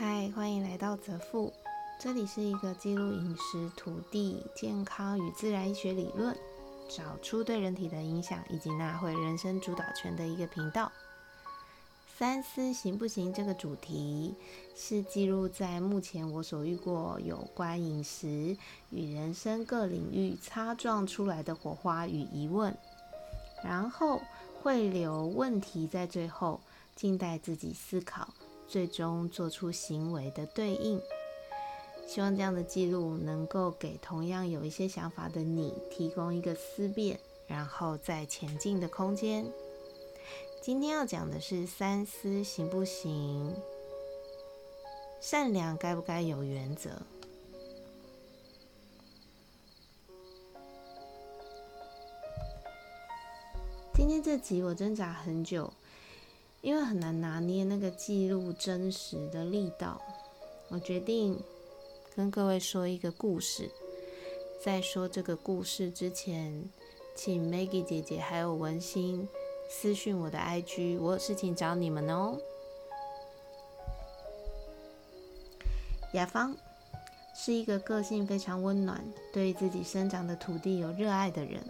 嗨，欢迎来到泽富，这里是一个记录饮食、土地、健康与自然医学理论，找出对人体的影响，以及纳回人生主导权的一个频道。三思行不行？这个主题是记录在目前我所遇过有关饮食与人生各领域擦撞出来的火花与疑问，然后会留问题在最后，静待自己思考，最终做出行为的对应。希望这样的记录能够给同样有一些想法的你提供一个思辨，然后再前进的空间。今天要讲的是三思行不行？善良该不该有原则？今天这集我挣扎很久，因为很难拿捏那个记录真实的力道。我决定跟各位说一个故事。在说这个故事之前，请 Maggie 姐姐还有文心。私讯我的 IG，我有事情找你们哦。雅芳是一个个性非常温暖、对自己生长的土地有热爱的人。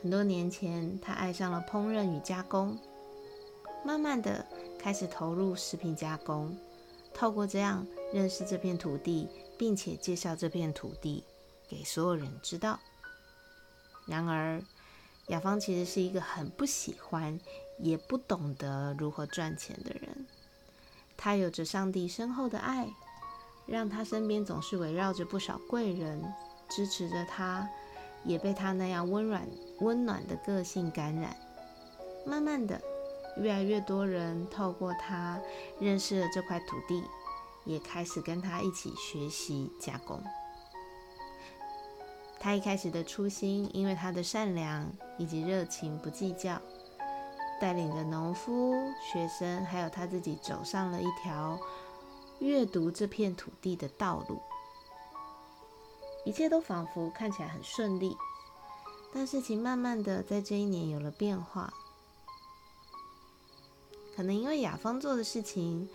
很多年前，他爱上了烹饪与加工，慢慢的开始投入食品加工，透过这样认识这片土地，并且介绍这片土地给所有人知道。然而，雅芳其实是一个很不喜欢，也不懂得如何赚钱的人。他有着上帝深厚的爱，让他身边总是围绕着不少贵人，支持着他，也被他那样温暖、温暖的个性感染。慢慢的，越来越多人透过他认识了这块土地，也开始跟他一起学习加工。他一开始的初心，因为他的善良以及热情不计较，带领着农夫、学生，还有他自己，走上了一条阅读这片土地的道路。一切都仿佛看起来很顺利，但事情慢慢的在这一年有了变化。可能因为雅芳做的事情，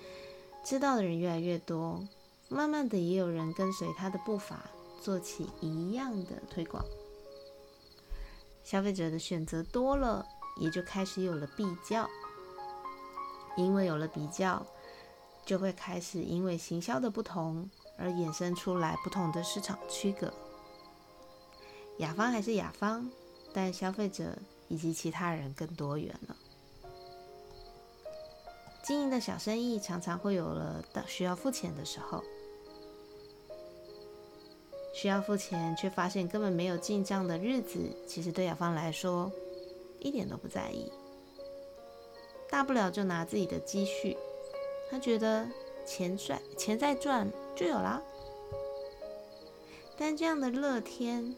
知道的人越来越多，慢慢的也有人跟随他的步伐。做起一样的推广，消费者的选择多了，也就开始有了比较。因为有了比较，就会开始因为行销的不同而衍生出来不同的市场区隔。雅芳还是雅芳，但消费者以及其他人更多元了。经营的小生意常常会有了到需要付钱的时候。需要付钱，却发现根本没有进账的日子，其实对雅芳来说一点都不在意。大不了就拿自己的积蓄，他觉得钱赚钱再赚就有啦。但这样的乐天，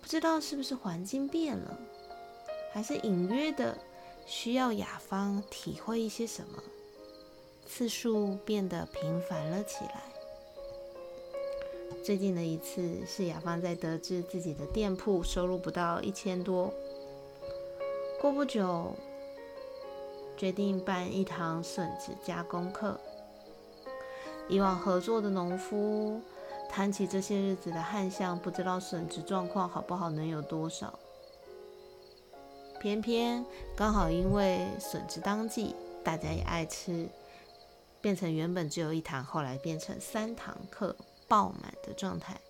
不知道是不是环境变了，还是隐约的需要雅芳体会一些什么，次数变得频繁了起来。最近的一次是雅芳在得知自己的店铺收入不到一千多，过不久决定办一堂笋子加工课。以往合作的农夫谈起这些日子的旱象，不知道笋子状况好不好，能有多少。偏偏刚好因为笋子当季，大家也爱吃，变成原本只有一堂，后来变成三堂课。爆满的状态。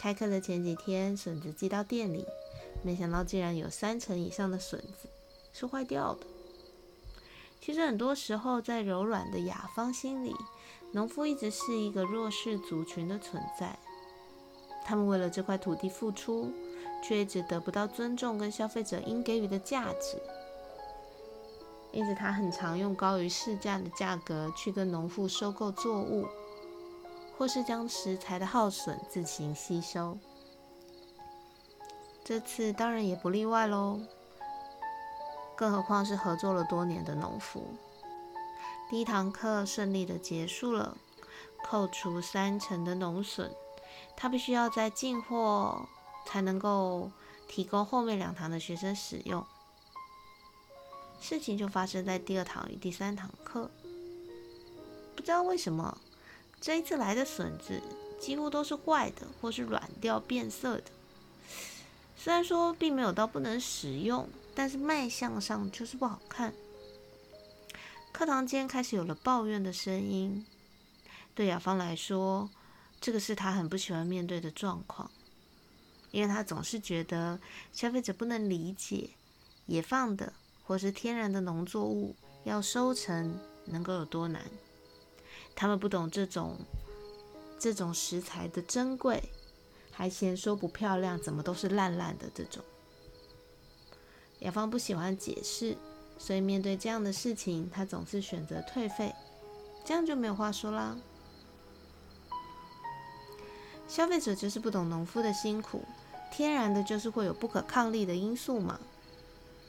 开课的前几天，笋子寄到店里，没想到竟然有三成以上的笋子是坏掉的。其实很多时候，在柔软的雅芳心里，农夫一直是一个弱势族群的存在。他们为了这块土地付出，却一直得不到尊重跟消费者应给予的价值。因此，他很常用高于市价的价格去跟农妇收购作物。或是将食材的耗损自行吸收，这次当然也不例外喽。更何况是合作了多年的农夫。第一堂课顺利的结束了，扣除三成的农损，他必须要在进货才能够提供后面两堂的学生使用。事情就发生在第二堂与第三堂课。不知道为什么这一次来的笋子几乎都是坏的，或是软掉变色的。虽然说并没有到不能使用，但是卖相上就是不好看。课堂间开始有了抱怨的声音。对雅芳来说，这个是她很不喜欢面对的状况，因为他总是觉得消费者不能理解野放的或是天然的农作物要收成能够有多难。他们不懂这种这种食材的珍贵。还嫌说不漂亮，怎么都是烂烂的这种。雅芳不喜欢解释，所以面对这样的事情，他总是选择退费，这样就没有话说啦。消费者就是不懂农夫的辛苦，天然的就是会有不可抗力的因素嘛。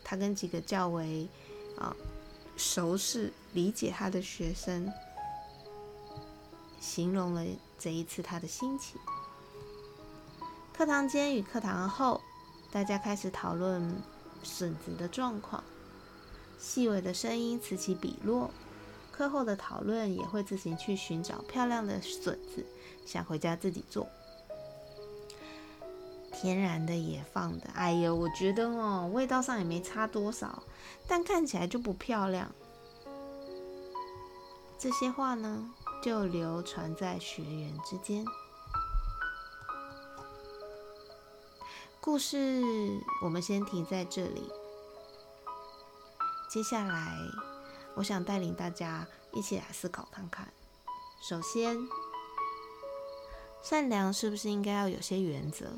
他跟几个较为啊熟识、理解他的学生，形容了这一次他的心情。课堂间与课堂后，大家开始讨论笋子的状况。细微的声音此起彼落。课后的讨论也会自行去寻找漂亮的笋子，想回家自己做。天然的也放的，哎呦，我觉得哦，味道上也没差多少，但看起来就不漂亮。这些话呢，就流传在学员之间。故事我们先停在这里。接下来，我想带领大家一起来思考看看。首先，善良是不是应该要有些原则？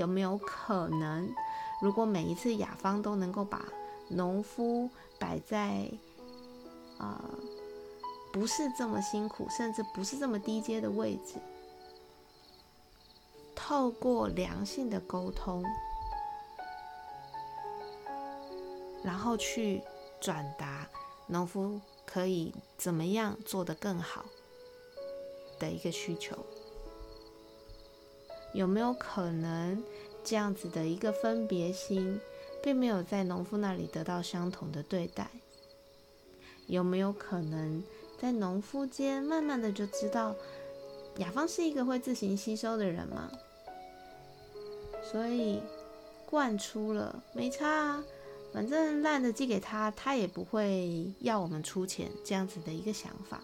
有没有可能，如果每一次雅芳都能够把农夫摆在啊不是这么辛苦，甚至不是这么低阶的位置？透过良性的沟通，然后去转达农夫可以怎么样做得更好的一个需求，有没有可能这样子的一个分别心，并没有在农夫那里得到相同的对待？有没有可能在农夫间慢慢的就知道雅芳是一个会自行吸收的人吗？所以灌出了没差啊，反正烂的寄给他，他也不会要我们出钱，这样子的一个想法，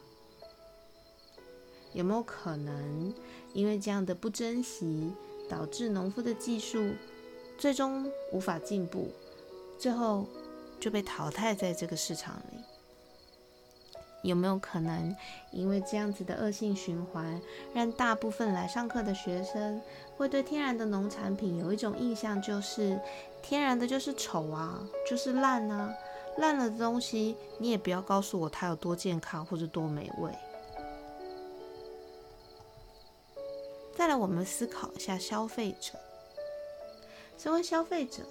有没有可能因为这样的不珍惜，导致农夫的技术最终无法进步，最后就被淘汰在这个市场里？有没有可能，因为这样子的恶性循环，让大部分来上课的学生会对天然的农产品有一种印象，就是天然的就是丑啊，就是烂啊，烂了的东西你也不要告诉我它有多健康或者多美味。再来，我们思考一下消费者，身为消费者。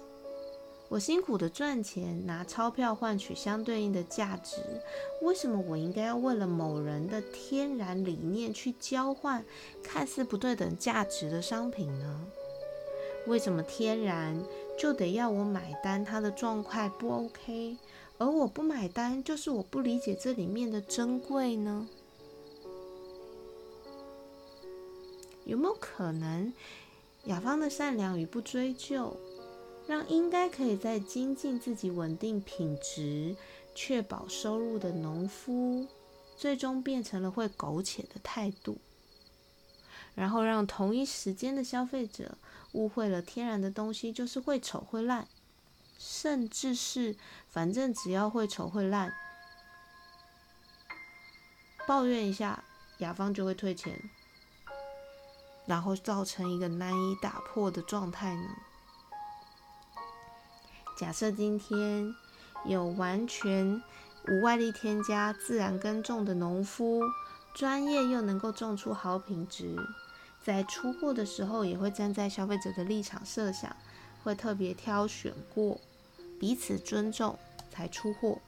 我辛苦的赚钱，拿钞票换取相对应的价值，为什么我应该要为了某人的天然理念去交换看似不对等价值的商品呢？为什么天然就得要我买单？它的状态不 OK，而我不买单，就是我不理解这里面的珍贵呢？有没有可能，雅芳的善良与不追究？让应该可以在精进自己稳定品质、确保收入的农夫，最终变成了会苟且的态度，然后让同一时间的消费者误会了天然的东西就是会丑会烂，甚至是反正只要会丑会烂，抱怨一下雅芳就会退钱，然后造成一个难以打破的状态呢？假设今天有完全无外力添加、自然耕种的农夫，专业又能够种出好品质，在出货的时候也会站在消费者的立场设想，会特别挑选过，彼此尊重才出货。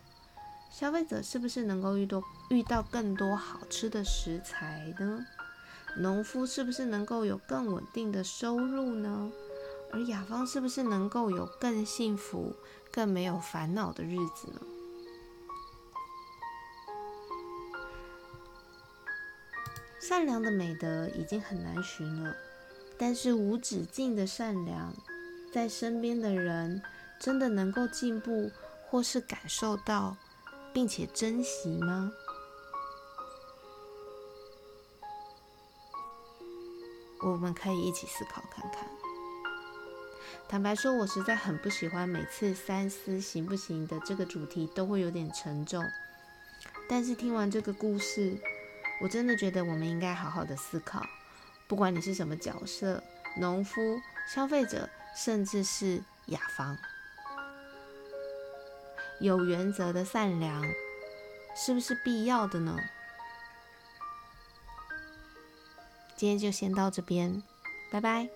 消费者是不是能够遇到遇到更多好吃的食材呢？农夫是不是能够有更稳定的收入呢？而雅芳是不是能够有更幸福、更没有烦恼的日子呢？善良的美德已经很难寻了，但是无止境的善良，在身边的人真的能够进步或是感受到，并且珍惜吗？我们可以一起思考看看。坦白说，我实在很不喜欢每次三思行不行的这个主题都会有点沉重。但是听完这个故事，我真的觉得我们应该好好的思考。不管你是什么角色，农夫、消费者，甚至是雅芳，有原则的善良是不是必要的呢？今天就先到这边，拜拜。